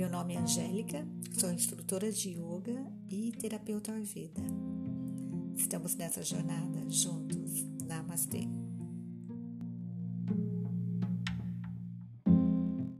Meu nome é Angélica, sou instrutora de yoga e terapeuta Ayurveda. Estamos nessa jornada juntos. Namastê.